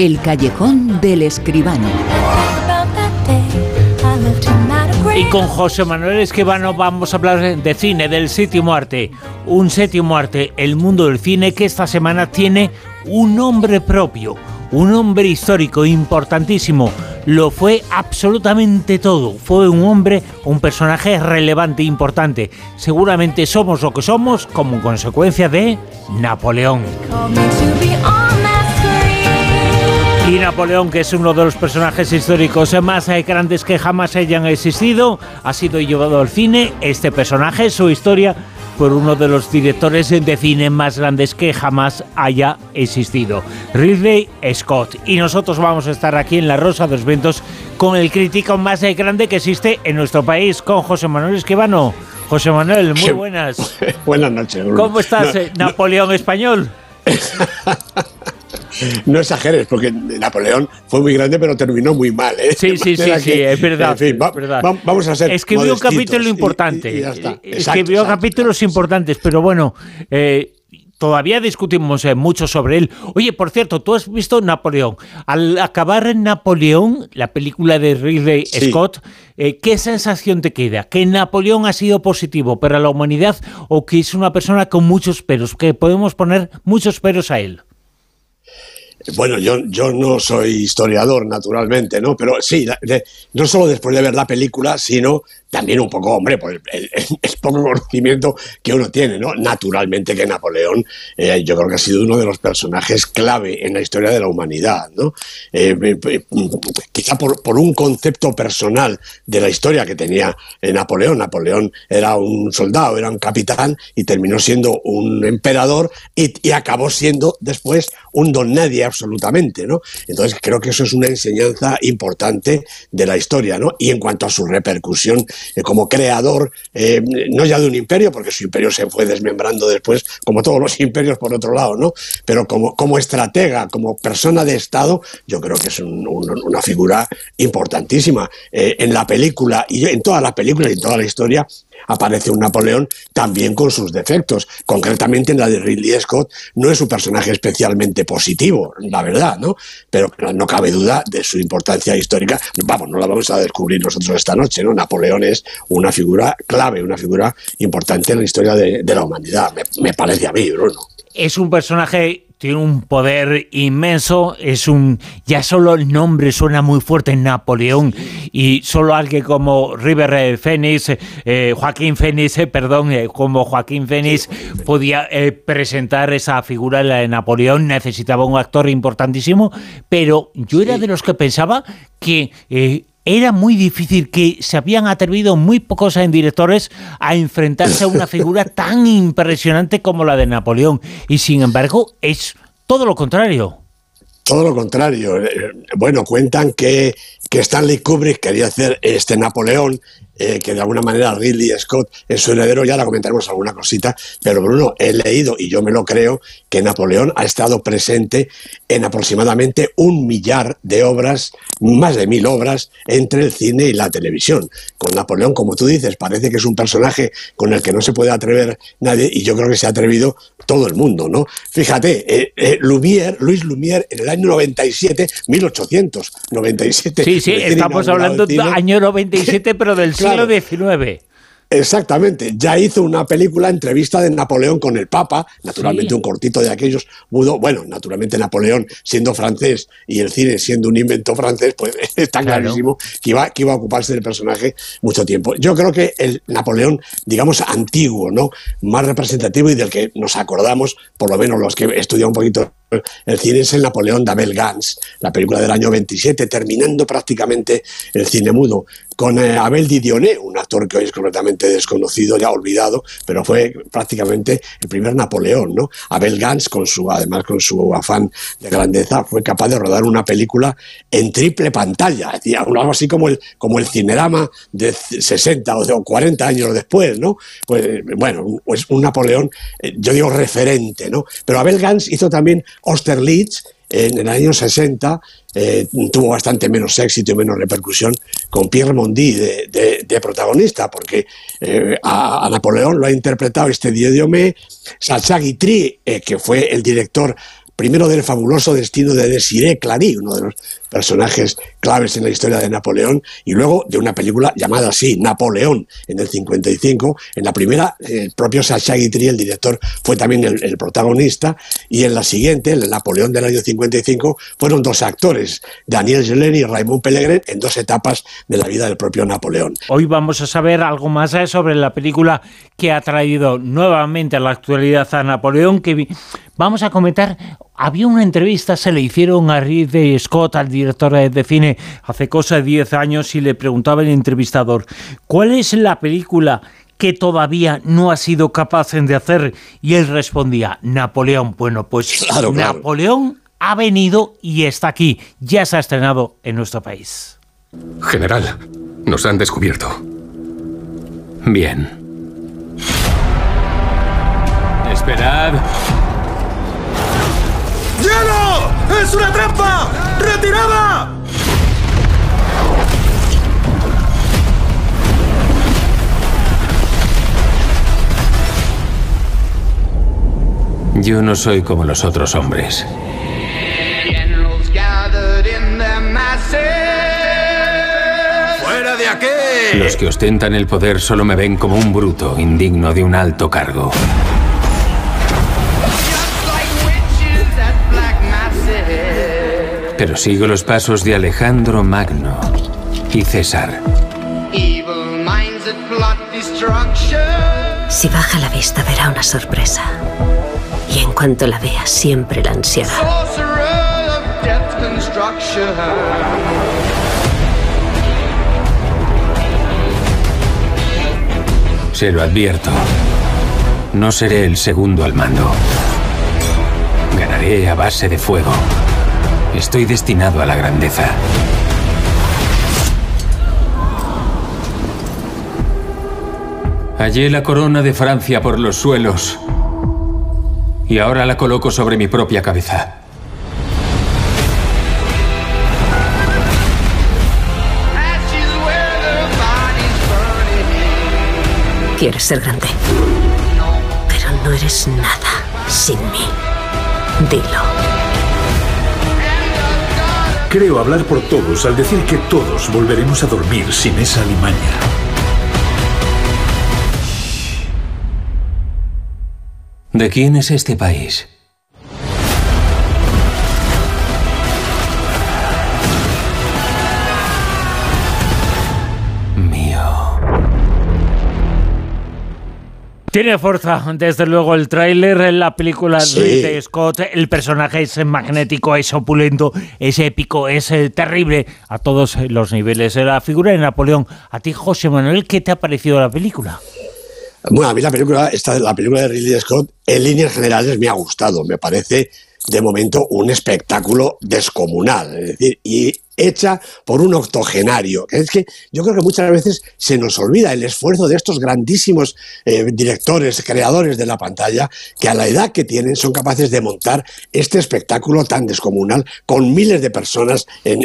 El callejón del escribano. Y con José Manuel Esquivano vamos a hablar de cine, del séptimo arte. Un séptimo arte, el mundo del cine, que esta semana tiene un nombre propio, un hombre histórico importantísimo. Lo fue absolutamente todo. Fue un hombre, un personaje relevante, importante. Seguramente somos lo que somos como consecuencia de Napoleón. Y Napoleón, que es uno de los personajes históricos más grandes que jamás hayan existido, ha sido llevado al cine. Este personaje, su historia, por uno de los directores de cine más grandes que jamás haya existido, Ridley Scott. Y nosotros vamos a estar aquí en La Rosa de los Vientos con el crítico más grande que existe en nuestro país, con José Manuel Esquivano. José Manuel, muy buenas. buenas noches. ¿Cómo estás, eh, Napoleón español? no exageres, porque Napoleón fue muy grande, pero terminó muy mal. ¿eh? Sí, sí, sí, sí, es verdad. vamos a ser. Escribió un capítulo importante. Escribió capítulos importantes, pero bueno. Eh, todavía discutimos eh, mucho sobre él. Oye, por cierto, tú has visto Napoleón. Al acabar en Napoleón, la película de Ridley Scott, ¿qué sensación te queda? ¿Que Napoleón ha sido positivo para la humanidad o que es una persona con muchos peros? Que podemos poner muchos peros a él. Bueno, yo, yo no soy historiador, naturalmente, ¿no? Pero sí, no solo después de ver la película, sino también un poco, hombre, pues el, poco conocimiento que uno tiene, ¿no? Naturalmente que Napoleón eh, yo creo que ha sido uno de los personajes clave en la historia de la humanidad, ¿no? Eh, eh, quizá por, un concepto personal de la historia que tenía Napoleón. Napoleón era un soldado, era un capitán y terminó siendo un emperador y acabó siendo después un don nadie absolutamente, ¿no? Entonces creo que eso es una enseñanza importante de la historia, ¿no? Y en cuanto a su repercusión eh, como creador, eh, no ya de un imperio, porque su imperio se fue desmembrando después, como todos los imperios por otro lado, ¿no? Pero como, como estratega, como persona de Estado, yo creo que es una figura importantísima. Eh, en la película, y en todas las películas y en toda la historia, aparece un Napoleón también con sus defectos. Concretamente en la de Ridley Scott no es un personaje especialmente positivo, la verdad, ¿no? Pero no cabe duda de su importancia histórica. Vamos, no la vamos a descubrir nosotros esta noche, ¿no? Napoleón es una figura clave, una figura importante en la historia de, la humanidad, me, me parece a mí, Bruno. Es un personaje tiene un poder inmenso, es un ya solo el nombre suena muy fuerte en Napoleón y solo alguien como River Phoenix, eh, Joaquín Phoenix, eh, perdón, eh, como Joaquín Phoenix podía presentar esa figura de Napoleón, necesitaba un actor importantísimo, pero yo era de los que pensaba que era muy difícil que se habían atrevido muy pocos directores a enfrentarse a una figura tan impresionante como la de Napoleón. Y sin embargo, es todo lo contrario. Todo lo contrario. Eh, bueno, cuentan que, que Stanley Kubrick quería hacer este Napoleón eh, que de alguna manera Ridley Scott es su heredero, ya la comentaremos alguna cosita, pero Bruno, he leído y yo me lo creo que Napoleón ha estado presente en aproximadamente un millar de obras, más de mil obras, entre el cine y la televisión. Con Napoleón, como tú dices, parece que es un personaje con el que no se puede atrever nadie y yo creo que se ha atrevido todo el mundo, ¿no? Fíjate, eh, eh, Lumière, Luis Lumière, en el año 97, 1897. Sí, sí, estamos hablando del año 97, pero del siglo XIX. Exactamente, ya hizo una película, entrevista de Napoleón con el Papa, naturalmente un cortito de aquellos, mudo, bueno, naturalmente Napoleón siendo francés y el cine siendo un invento francés, pues está clarísimo que iba, que iba a ocuparse del personaje mucho tiempo. Yo creo que el Napoleón, digamos, antiguo, ¿no? Más representativo y del que nos acordamos, por lo menos los que estudian un poquito el cine es el Napoleón de Abel Gans, la película del año 27, terminando prácticamente el cine mudo, con eh, Abel Didioné, un actor que hoy es completamente desconocido, ya olvidado, pero fue prácticamente el primer Napoleón, ¿no? Abel Gans, con su, además con su afán de grandeza, fue capaz de rodar una película en triple pantalla, algo así como el, como el cinerama de 60 o 40 años después, ¿no? Pues bueno, pues un Napoleón, eh, yo digo referente, ¿no? Pero Abel Gans hizo también Austerlitz, en el año 60 eh, tuvo bastante menos éxito y menos repercusión con Pierre Mondi de, protagonista, porque eh, a, Napoleón lo ha interpretado este Dieu Diomé, Guitry, eh, que fue el director primero del fabuloso destino de Desiré Clary, uno de los personajes claves en la historia de Napoleón, y luego de una película llamada así, Napoleón, en el 55. En la primera, el propio Sacha Guitry, el director, fue también el, protagonista, y en la siguiente, el Napoleón del año 55, fueron dos actores, Daniel Gelén y Raymond Pellegrin, en dos etapas de la vida del propio Napoleón. Hoy vamos a saber algo más eh, sobre la película que ha traído nuevamente a la actualidad a Napoleón, que vamos a comentar había una entrevista, se le hicieron a Ridley Scott, al director de cine, hace cosa de 10 años, y le preguntaba el entrevistador, ¿cuál es la película que todavía no ha sido capaz de hacer? Y él respondía, Napoleón. Bueno, pues Napoleón ha venido y está aquí, ya se ha estrenado en nuestro país. General, nos han descubierto. Bien. Esperad. ¡Es una trampa! ¡Retirada! Yo no soy como los otros hombres. ¡Fuera de aquí! Los que ostentan el poder solo me ven como un bruto, indigno de un alto cargo. Pero sigo los pasos de Alejandro Magno y César. Si baja la vista verá una sorpresa. Y en cuanto la vea, siempre la ansiará. Se lo advierto. No seré el segundo al mando. Ganaré a base de fuego. Estoy destinado a la grandeza. Hallé la corona de Francia por los suelos y ahora la coloco sobre mi propia cabeza. Quieres ser grande, pero no eres nada sin mí. Dilo. Creo hablar por todos al decir que todos volveremos a dormir sin esa limaña. ¿De quién es este país? Tiene fuerza, desde luego, el tráiler, la película de Scott, el personaje es magnético, es opulento, es épico, es eh, terrible a todos los niveles. La figura de Napoleón. A ti, José Manuel, ¿qué te ha parecido la película? Bueno, a mí la película, esta, la película de Ridley Scott, en líneas generales me ha gustado. Me parece, de momento, un espectáculo descomunal. Es decir, y hecha por un octogenario. Es que yo creo que muchas veces se nos olvida el esfuerzo de estos grandísimos eh, directores, creadores de la pantalla, que a la edad que tienen son capaces de montar este espectáculo tan descomunal con miles de personas en,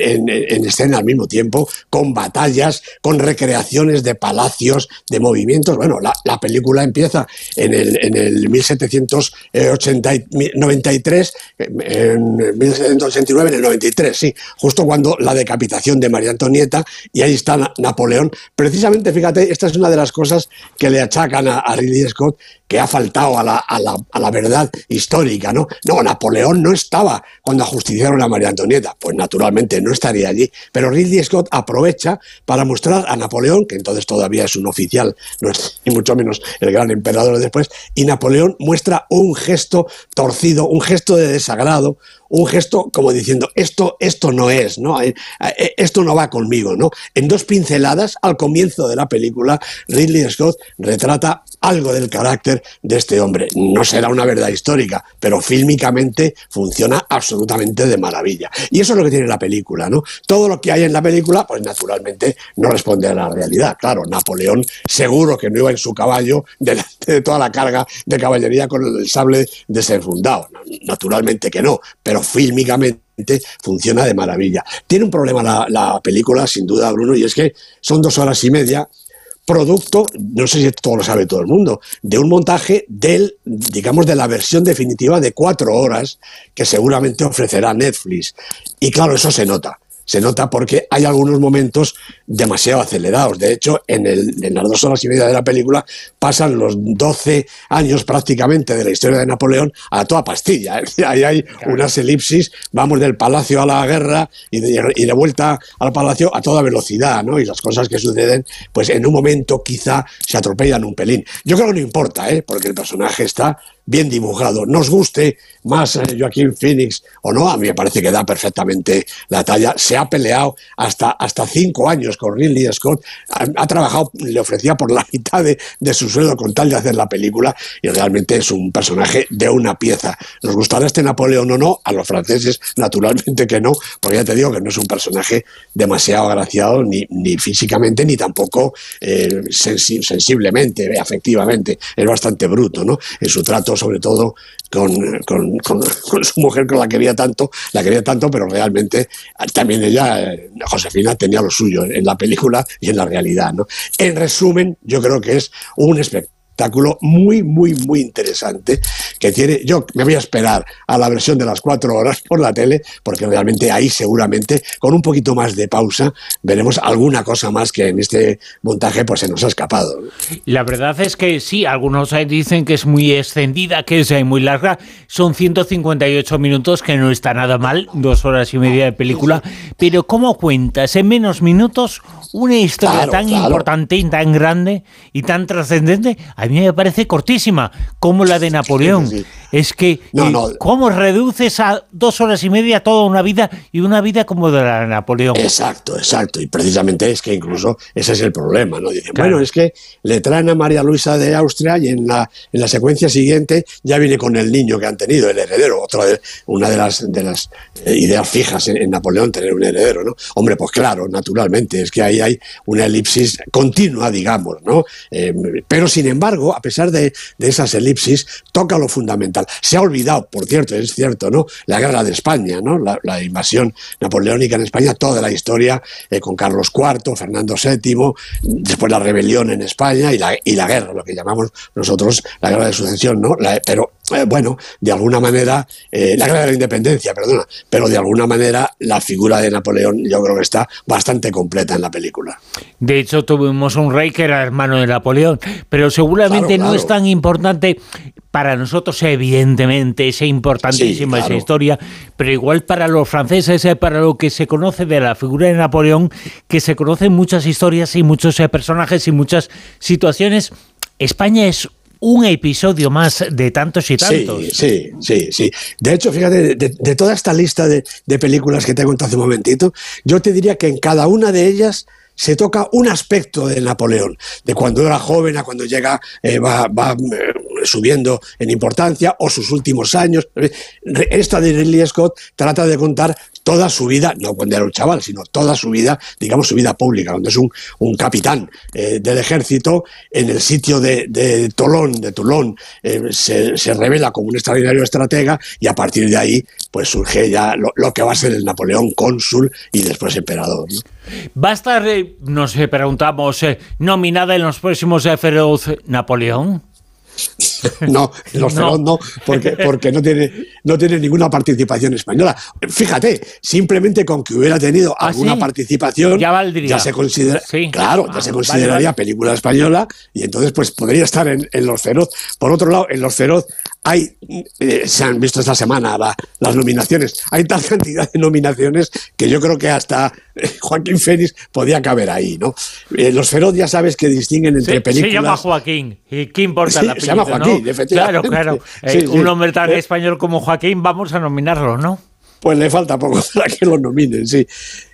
escena al mismo tiempo, con batallas, con recreaciones de palacios, de movimientos. Bueno, la, película empieza en el, en el 1793, en 1789, en el 93, sí, justo cuando la decapitación de María Antonieta y ahí está Napoleón. Precisamente, fíjate, esta es una de las cosas que le achacan a, Ridley Scott, que ha faltado a la, a, la, a la, verdad histórica, ¿no? No, Napoleón no estaba cuando ajusticiaron a María Antonieta, pues naturalmente no estaría allí, pero Ridley Scott aprovecha para mostrar a Napoleón, que entonces todavía es un oficial, no es mucho menos el gran emperador después, y Napoleón muestra un gesto torcido, un gesto de desagrado, un gesto como diciendo, esto, esto no es, ¿no? Eh, eh, esto no va conmigo, ¿no? En dos pinceladas, al comienzo de la película, Ridley Scott retrata algo del carácter de este hombre. No será una verdad histórica, pero fílmicamente funciona absolutamente de maravilla. Y eso es lo que tiene la película, ¿no? Todo lo que hay en la película, pues naturalmente no responde a la realidad. Claro, Napoleón seguro que no iba en su caballo delante de toda la carga de caballería con el sable desenfundado. Naturalmente que no, pero fílmicamente funciona de maravilla. Tiene un problema la, la película, sin duda, Bruno, y es que son dos horas y media producto, no sé si todo lo sabe todo el mundo, de un montaje del, digamos, de la versión definitiva de cuatro horas que seguramente ofrecerá Netflix. Y claro, eso se nota se nota porque hay algunos momentos demasiado acelerados. De hecho, en, el, en, las dos horas y media de la película pasan los 12 años prácticamente de la historia de Napoleón a toda pastilla. Ahí hay unas elipsis, vamos del palacio a la guerra y de, y de, vuelta al palacio a toda velocidad, ¿no? Y las cosas que suceden, pues en un momento quizá se atropellan un pelín. Yo creo que no importa, ¿eh? Porque el personaje está bien dibujado. Nos guste más eh, Joaquín Phoenix o no, a mí me parece que da perfectamente la talla. Se ha peleado hasta, hasta cinco años con Ridley Scott. Ha, ha trabajado, le ofrecía por la mitad de, de, su sueldo con tal de hacer la película y realmente es un personaje de una pieza. ¿Nos gustará este Napoleón o no? A los franceses, naturalmente que no, porque ya te digo que no es un personaje demasiado agraciado ni, ni físicamente ni tampoco eh, sensi sensiblemente, afectivamente. Es bastante bruto, ¿no? En su trato sobre todo con, con, con, su mujer con la quería tanto, la quería tanto, pero realmente también ella, Josefina, tenía lo suyo en la película y en la realidad. ¿no? En resumen, yo creo que es un espectáculo espectáculo muy, muy, muy interesante que tiene. Yo me voy a esperar a la versión de las cuatro horas por la tele, porque realmente ahí seguramente, con un poquito más de pausa, veremos alguna cosa más que en este montaje pues se nos ha escapado. La verdad es que sí, algunos dicen que es muy extendida, que es muy larga. Son 158 minutos, que no está nada mal, dos horas y media de película. Pero ¿cómo cuentas en menos minutos una historia Claro, tan claro. importante y tan grande y tan trascendente? A mí me parece cortísima, como la de Napoleón. Sí, sí. Es que, No, eh, no. ¿cómo reduces a dos horas y media toda una vida y una vida como de la de Napoleón? Exacto, exacto. Y precisamente es que incluso ese es el problema, ¿no? Dicen, Claro. bueno, es que le traen a María Luisa de Austria y en la, en la secuencia siguiente ya viene con el niño que han tenido, el heredero. Otra de, una de las, de las eh, ideas fijas en, en Napoleón, tener un heredero, ¿no? Hombre, pues claro, naturalmente, es que ahí hay una elipsis continua, digamos, ¿no? Eh, pero sin a pesar de, de esas elipsis, toca lo fundamental. Se ha olvidado, por cierto, es cierto, ¿no? La guerra de España, ¿no? La, la invasión napoleónica en España, toda la historia eh, con Carlos IV, Fernando VII, después la rebelión en España y la, y la guerra, lo que llamamos nosotros la guerra de sucesión, ¿no? La- pero eh, bueno, de alguna manera, eh, la guerra de la independencia, perdona, pero de alguna manera la figura de Napoleón yo creo que está bastante completa en la película. De hecho, tuvimos un rey que era hermano de Napoleón, pero seguramente Claro, no claro. es tan importante para nosotros, evidentemente, es importantísima Sí, esa historia, pero igual para los franceses, eh, para lo que se conoce de la figura de Napoleón, que se conocen muchas historias y muchos personajes y muchas situaciones, España es un episodio más de tantos y tantos. Sí, sí, sí, sí. De hecho, fíjate, de, de toda esta lista de, de películas que te he contado hace un momentito, yo te diría que en cada una de ellas se toca un aspecto de Napoleón, de cuando era joven a cuando llega, eh, va, va, eh, subiendo en importancia, o sus últimos años. Esta de Ridley Scott trata de contar toda su vida, no cuando era un chaval, sino toda su vida, digamos su vida pública, cuando es un, un capitán eh, del ejército en el sitio de, de Tolón, de Toulon, eh, se, se revela como un extraordinario estratega y a partir de ahí pues surge ya lo, lo que va a ser el Napoleón cónsul y después emperador. ¿no? ¿Va a estar, eh, nos preguntamos, nominada en los próximos Feroz Napoleón? No, en los No. Feroz no, porque, porque no, tiene, no tiene ninguna participación española. Fíjate, simplemente con que hubiera tenido ¿Ah, alguna sí? participación, Ya valdría. se considera, Sí. claro, Ah, ya se consideraría vale. película española y entonces pues podría estar en, en Los Feroz. Por otro lado, en Los Feroz hay, eh, se han visto esta semana la- las nominaciones, hay tal cantidad de nominaciones que yo creo que hasta eh, Joaquín Fénix podía caber ahí, ¿no? Eh, Los Feroz ya sabes que distinguen entre películas... se llama Joaquín. ¿Y qué importa Sí, el se llama Joaquín, no? Efectivamente. Claro, claro. Sí, Eh, sí. Un hombre tan Eh, español como Joaquín, vamos a nominarlo, ¿no? Pues le falta poco para que lo nominen, sí.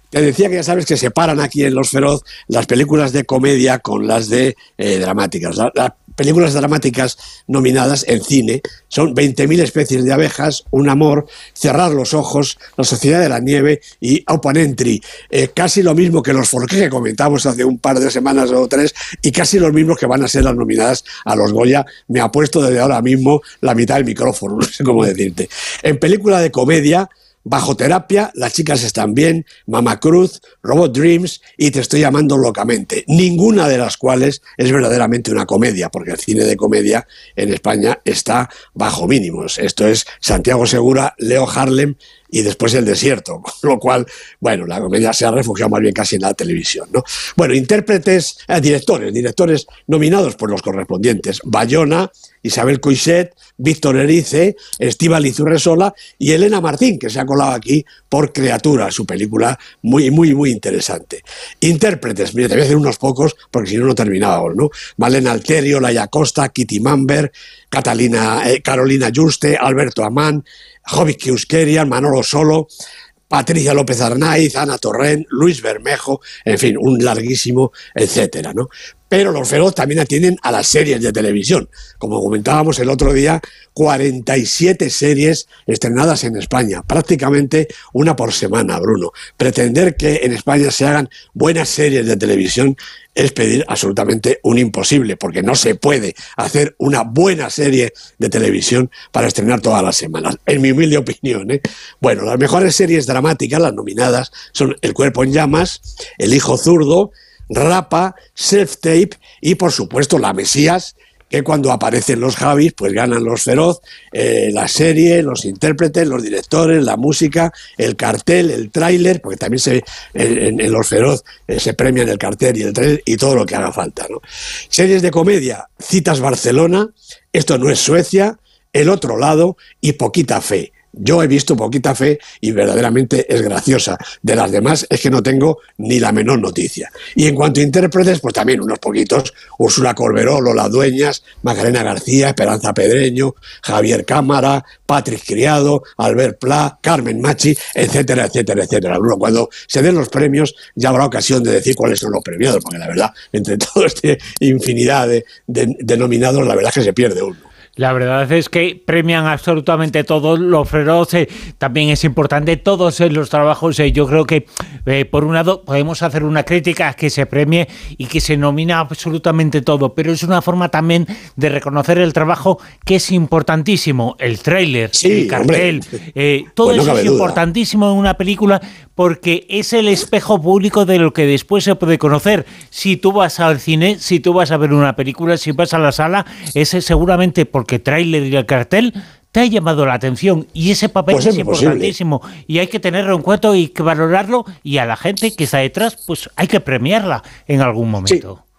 Te decía que ya sabes que separan aquí en Los Feroz las películas de comedia con las de eh, dramáticas. La- películas dramáticas nominadas en cine son 20.000 especies de abejas, Un amor, Cerrar los ojos, La sociedad de la nieve y Open Entry. Eh, casi lo mismo que los Forqué que comentamos hace un par de semanas o tres y casi los mismos que van a ser las nominadas a los Goya. Me ha puesto desde ahora mismo la mitad del micrófono, no sé cómo decirte. En película de comedia Bajo terapia, las chicas están bien, Mama Cruz, Robot Dreams y Te estoy llamando locamente. Ninguna de las cuales es verdaderamente una comedia, porque el cine de comedia en España está bajo mínimos. Esto es Santiago Segura, Leo Harlem y después el desierto, con lo cual, bueno, la comedia se ha refugiado más bien casi en la televisión, ¿no? Bueno, intérpretes, eh, directores, directores nominados por los correspondientes, Bayona, Isabel Coixet, Víctor Erice, Estíbal Izurresola y Elena Martín, que se ha colado aquí por Criatura, su película muy, muy, muy interesante. Intérpretes, mire, te voy a decir unos pocos, porque si no, no terminábamos, ¿no? Malena Alterio, Laia Costa, Kitty Mamber, Catalina, eh, Carolina Juste, Alberto Amán, Jovic Kiuskerian, Manolo Solo, Patricia López Arnaiz, Ana Torrent, Luis Bermejo, en fin, un larguísimo, etcétera, ¿no? Pero los feroz también atienden a las series de televisión. Como comentábamos el otro día, 47 series estrenadas en España, prácticamente una por semana, Bruno. Pretender que en España se hagan buenas series de televisión es pedir absolutamente un imposible, porque no se puede hacer una buena serie de televisión para estrenar todas las semanas, en mi humilde opinión. ¿eh? Bueno, las mejores series dramáticas, las nominadas, son El cuerpo en llamas, El hijo zurdo, Rapa, Self Tape y por supuesto La Mesías, que cuando aparecen los Javis, pues ganan los feroz, eh, la serie, los intérpretes, los directores, la música, el cartel, el tráiler, porque también se, en, los feroz eh, se premian el cartel y el tráiler y todo lo que haga falta. Series de comedia, Citas Barcelona, Esto no es Suecia, El otro lado y Poquita Fe. Yo he visto poquita fe y verdaderamente es graciosa. De las demás es que no tengo ni la menor noticia. Y en cuanto a intérpretes, pues también unos poquitos. Úrsula Corberó, Lola Dueñas, Macarena García, Esperanza Pedreño, Javier Cámara, Patrick Criado, Albert Pla, Carmen Machi, etcétera, etcétera, etcétera. Cuando se den los premios ya habrá ocasión de decir cuáles son los premiados, porque la verdad, entre toda esta infinidad de, de nominados, la verdad es que se pierde uno. La verdad es que premian absolutamente todos los feroz. Eh, también es importante todos los trabajos. Eh, yo creo que, eh, por un lado, podemos hacer una crítica que se premie y que se nomina absolutamente todo, pero es una forma también de reconocer el trabajo que es importantísimo. El tráiler, el cartel, todo eso es importantísimo en una película porque es el espejo público de lo que después se puede conocer. Si tú vas al cine, si tú vas a ver una película, si vas a la sala, ese seguramente porque tráiler y el cartel te ha llamado la atención y ese papel pues es, importantísimo y hay que tenerlo en cuenta y que valorarlo y a la gente que está detrás pues hay que premiarla en algún momento. Sí,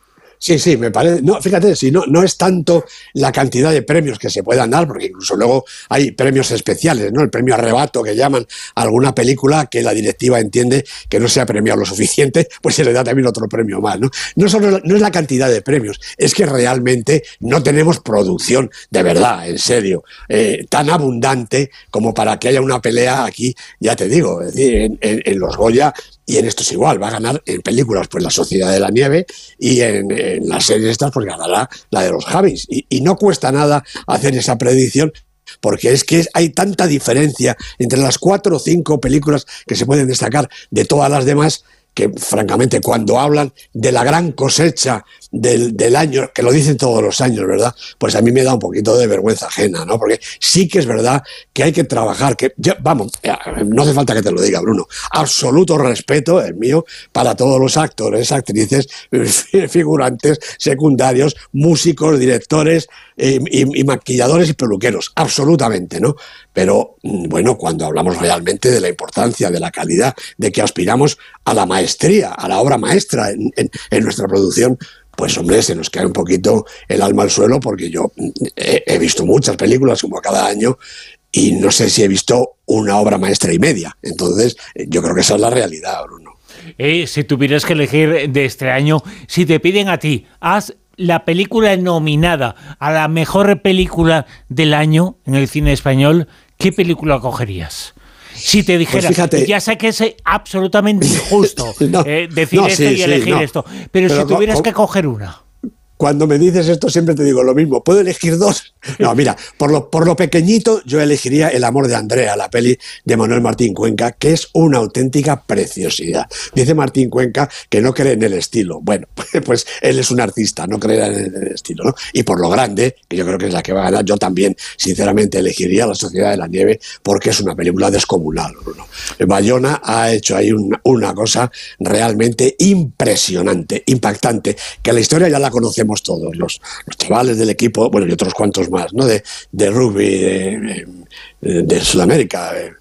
sí, me parece. No, fíjate, si no, no es tanto la cantidad de premios que se puedan dar, porque incluso luego hay premios especiales, ¿no? El premio arrebato que llaman a alguna película que la directiva entiende que no se ha premiado lo suficiente, pues se le da también otro premio más, ¿no? No, solo, no es la cantidad de premios, es que realmente no tenemos producción, de verdad, en serio, eh, tan abundante como para que haya una pelea aquí, ya te digo, es decir, en los Goya y en esto es igual, va a ganar en películas pues La Sociedad de la Nieve y en, las series estas pues ganará la de los Javis. Y, y, no cuesta nada hacer esa predicción porque es que hay tanta diferencia entre las cuatro o cinco películas que se pueden destacar de todas las demás que francamente cuando hablan de la gran cosecha del, año, que lo dicen todos los años, ¿verdad? Pues a mí me da un poquito de vergüenza ajena, ¿no? Porque sí que es verdad que hay que trabajar, que vamos, eh, no hace falta que te lo diga, Bruno, absoluto respeto, el mío, para todos los actores, actrices, figurantes, secundarios, músicos, directores eh, y maquilladores y peluqueros, absolutamente, ¿no? Pero mm, bueno, cuando hablamos realmente de la importancia, de la calidad, de que aspiramos a la maestría, a la obra maestra en, en nuestra producción, pues hombre, se nos cae un poquito el alma al suelo porque yo he, visto muchas películas como cada año y no sé si he visto una obra maestra y media. Entonces, yo creo que esa es la realidad, Bruno. Eh, si tuvieras que elegir de este año, si te piden a ti, haz la película nominada a la mejor película del año en el cine español, ¿qué película cogerías? Si te dijera, pues ya sé que es absolutamente injusto eh, decir esto y elegir esto, pero, si tuvieras que coger una. Cuando me dices esto siempre te digo lo mismo. ¿Puedo elegir dos? No, mira, por lo, por lo pequeñito yo elegiría El amor de Andrea, la peli de Manuel Martín Cuenca, que es una auténtica preciosidad. Dice Martín Cuenca que no cree en el estilo. Bueno, pues él es un artista, no cree en el estilo, ¿no? Y por lo grande, que yo creo que es la que va a ganar, yo también, sinceramente, elegiría La Sociedad de la Nieve porque es una película descomunal, Bayona ha hecho ahí una cosa realmente impresionante, impactante, que la historia ya la conocemos todos, los, los chavales del equipo, bueno, y otros cuantos más, ¿no? De, de rugby, de, de Sudamérica. Eh,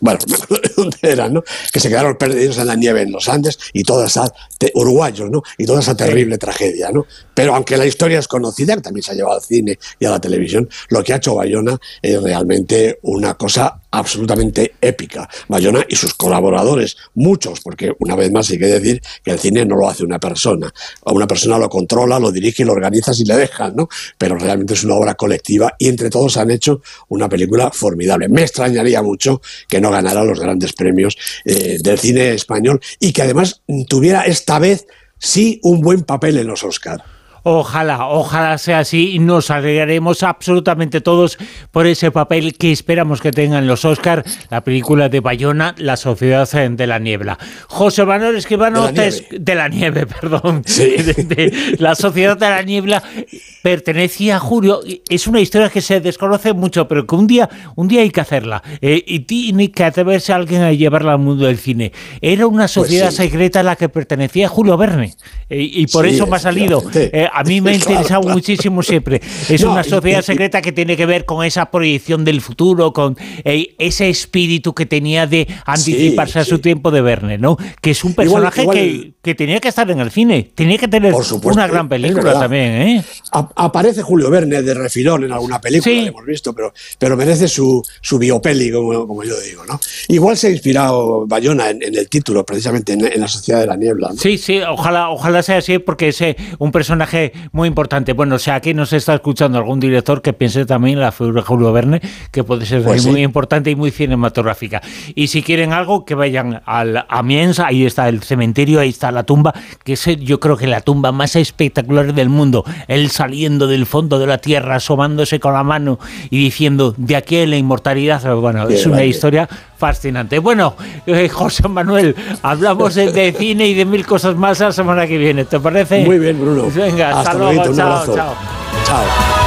bueno, ¿dónde eran, no? Que se quedaron perdidos en la nieve en los Andes y toda esa, uruguayos, ¿no? Y toda esa terrible tragedia, ¿no? Pero aunque la historia es conocida, que también se ha llevado al cine y a la televisión, lo que ha hecho Bayona es realmente una cosa absolutamente épica. Bayona y sus colaboradores, muchos, porque una vez más hay que decir que el cine no lo hace una persona. Una persona lo controla, lo dirige y lo organiza si le dejan, ¿no? Pero realmente es una obra colectiva y entre todos han hecho una película formidable. Me extrañaría mucho que no ganara los grandes premios eh, del cine español y que además tuviera esta vez sí un buen papel en los Oscars. Ojalá, ojalá sea así y nos alegraremos absolutamente todos por ese papel que esperamos que tengan los Oscar, la película de Bayona, La Sociedad de la Niebla. José Manuel Escribano, de la nieve, de la nieve perdón, de, La Sociedad de la Niebla pertenecía a Julio. Es una historia que se desconoce mucho, pero que un día, un día hay que hacerla eh, y tiene que atreverse a alguien a llevarla al mundo del cine. Era una pues sociedad secreta a la que pertenecía Julio Verne eh, y por eso me ha salido. Eh, a mí me ha interesado muchísimo siempre. Es una sociedad secreta que tiene que ver con esa proyección del futuro, con eh, ese espíritu que tenía de anticiparse a su tiempo de Verne, ¿no? Que es un personaje que, que, tenía que estar en el cine, tenía que tener una gran película también, ¿eh? aparece Julio Verne de refilón en alguna película, lo hemos visto, pero, pero merece su, su biopeli, como, como, yo digo, ¿no? Igual se ha inspirado Bayona en, el título, precisamente en, La Sociedad de la Niebla. Sí, sí, ojalá, ojalá sea así, porque es un personaje muy importante. Bueno, o sea, aquí nos está escuchando algún director que piense también en la figura de Julio Verne, que puede ser pues muy importante y muy cinematográfica. Y si quieren algo, que vayan al Amiens, ahí está el cementerio, ahí está la tumba, que es yo creo que la tumba más espectacular del mundo. Él saliendo del fondo de la tierra, asomándose con la mano y diciendo, de aquí a la inmortalidad. Bueno, es una historia fascinante. Bueno, eh, José Manuel, hablamos de, cine y de mil cosas más la semana que viene, ¿te parece? Muy bien, Bruno. Venga, hasta, luego, chao, chao. Chao.